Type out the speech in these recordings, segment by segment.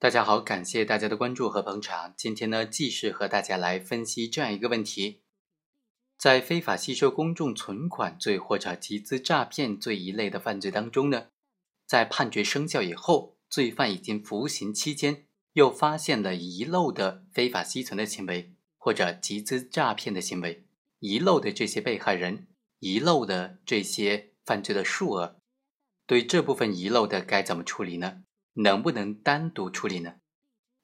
大家好，感谢大家的关注和捧场。今天呢，继续和大家来分析这样一个问题：在非法吸收公众存款罪或者集资诈骗罪一类的犯罪当中呢，在判决生效以后，罪犯已经服刑期间，又发现了遗漏的非法吸存的行为或者集资诈骗的行为，遗漏的这些被害人，遗漏的这些犯罪的数额，对这部分遗漏的该怎么处理呢？能不能单独处理呢？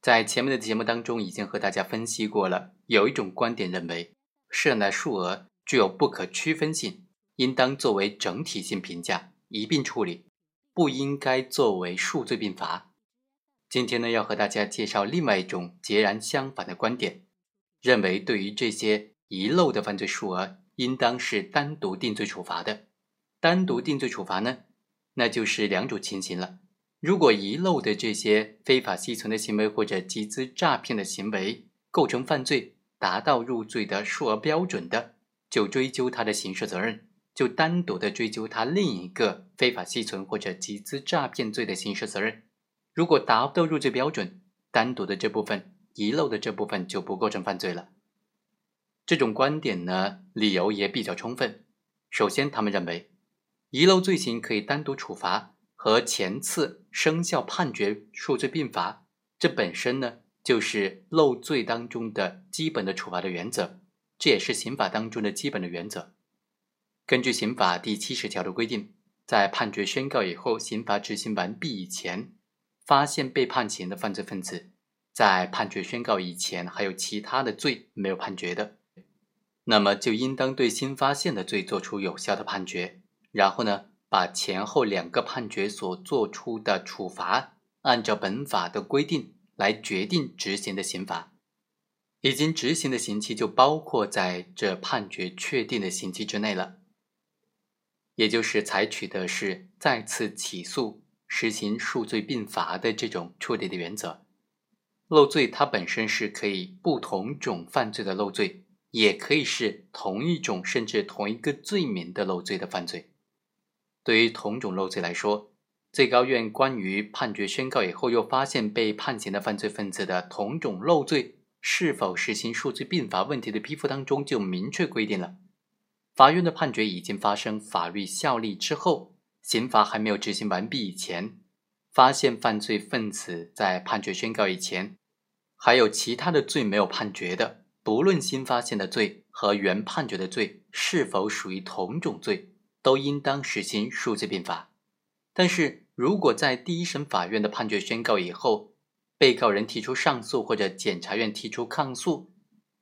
在前面的节目当中已经和大家分析过了。有一种观点认为，涉案的数额具有不可区分性，应当作为整体性评价一并处理，不应该作为数罪并罚。今天呢，要和大家介绍另外一种截然相反的观点，认为对于这些遗漏的犯罪数额，应当是单独定罪处罚的。单独定罪处罚呢，那就是两种情形了。如果遗漏的这些非法吸存的行为或者集资诈骗的行为构成犯罪，达到入罪的数额标准的，就追究他的刑事责任，就单独的追究他另一个非法吸存或者集资诈骗罪的刑事责任。如果达不到入罪标准，单独的这部分遗漏的这部分就不构成犯罪了。这种观点呢，理由也比较充分。首先，他们认为遗漏罪行可以单独处罚。和前次生效判决数罪并罚，这本身呢就是漏罪当中的基本的处罚的原则，这也是刑法当中的基本的原则。根据刑法第七十条的规定，在判决宣告以后，刑罚执行完毕以前，发现被判刑的犯罪分子在判决宣告以前还有其他的罪没有判决的，那么就应当对新发现的罪作出有效的判决，然后呢？把前后两个判决所做出的处罚，按照本法的规定来决定执行的刑罚，已经执行的刑期就包括在这判决确定的刑期之内了。也就是采取的是再次起诉、实行数罪并罚的这种处理的原则。漏罪它本身是可以不同种犯罪的漏罪，也可以是同一种甚至同一个罪名的漏罪的犯罪。对于同种漏罪来说，最高院关于判决宣告以后又发现被判刑的犯罪分子的同种漏罪是否实行数罪并罚问题的批复当中就明确规定了：法院的判决已经发生法律效力之后，刑罚还没有执行完毕以前，发现犯罪分子在判决宣告以前还有其他的罪没有判决的，不论新发现的罪和原判决的罪是否属于同种罪。都应当实行数罪并罚，但是如果在第一审法院的判决宣告以后，被告人提出上诉或者检察院提出抗诉，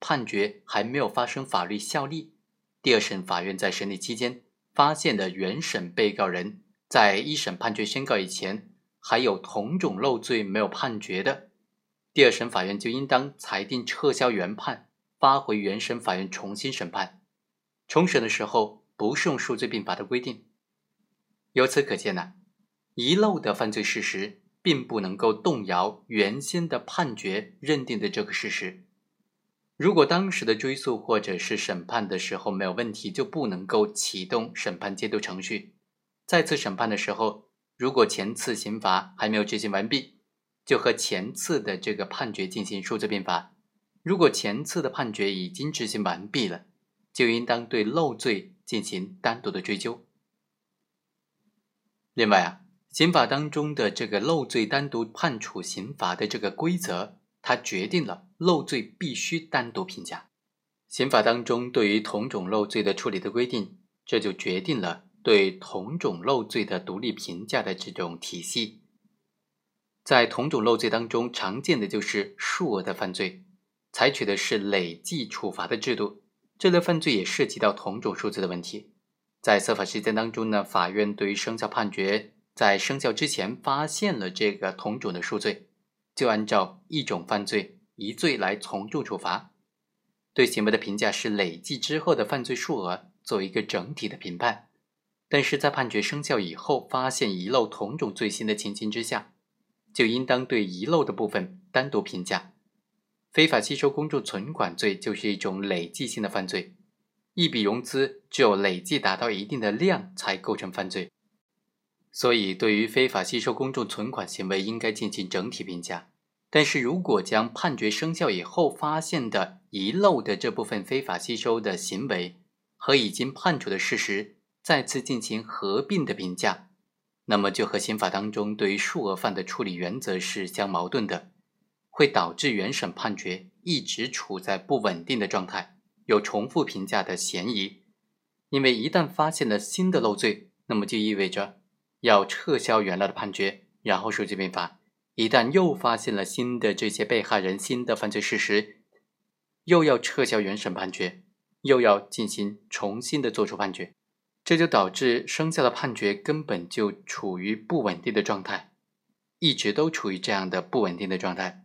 判决还没有发生法律效力，第二审法院在审理期间发现的原审被告人在一审判决宣告以前还有同种漏罪没有判决的，第二审法院就应当裁定撤销原判，发回原审法院重新审判。重审的时候。不适用数罪并罚的规定。由此可见呢，遗漏的犯罪事实并不能够动摇原先的判决认定的这个事实。如果当时的追诉或者是审判的时候没有问题，就不能够启动审判监督程序。再次审判的时候，如果前次刑罚还没有执行完毕，就和前次的这个判决进行数罪并罚。如果前次的判决已经执行完毕了，就应当对漏罪。进行单独的追究。另外啊，刑法当中的这个漏罪单独判处刑罚的这个规则，它决定了漏罪必须单独评价。刑法当中对于同种漏罪的处理的规定，这就决定了对同种漏罪的独立评价的这种体系。在同种漏罪当中，常见的就是数额的犯罪，采取的是累计处罚的制度。这类犯罪也涉及到同种数字的问题，在司法实践当中呢，法院对于生效判决在生效之前发现了这个同种的数罪，就按照一种犯罪一罪来从重处罚。对行为的评价是累计之后的犯罪数额做一个整体的评判，但是在判决生效以后发现遗漏同种罪行的情形之下，就应当对遗漏的部分单独评价。非法吸收公众存款罪就是一种累计性的犯罪，一笔融资只有累计达到一定的量才构成犯罪，所以对于非法吸收公众存款行为应该进行整体评价，但是如果将判决生效以后发现的遗漏的这部分非法吸收的行为和已经判处的事实再次进行合并的评价，那么就和刑法当中对于数额犯的处理原则是相矛盾的，会导致原审判决一直处在不稳定的状态，有重复评价的嫌疑。因为一旦发现了新的漏罪，那么就意味着要撤销原来的判决，然后数罪并罚。一旦又发现了新的这些被害人新的犯罪事实，又要撤销原审判决，又要进行重新的作出判决，这就导致生效的判决根本就处于不稳定的状态，一直都处于这样的不稳定的状态。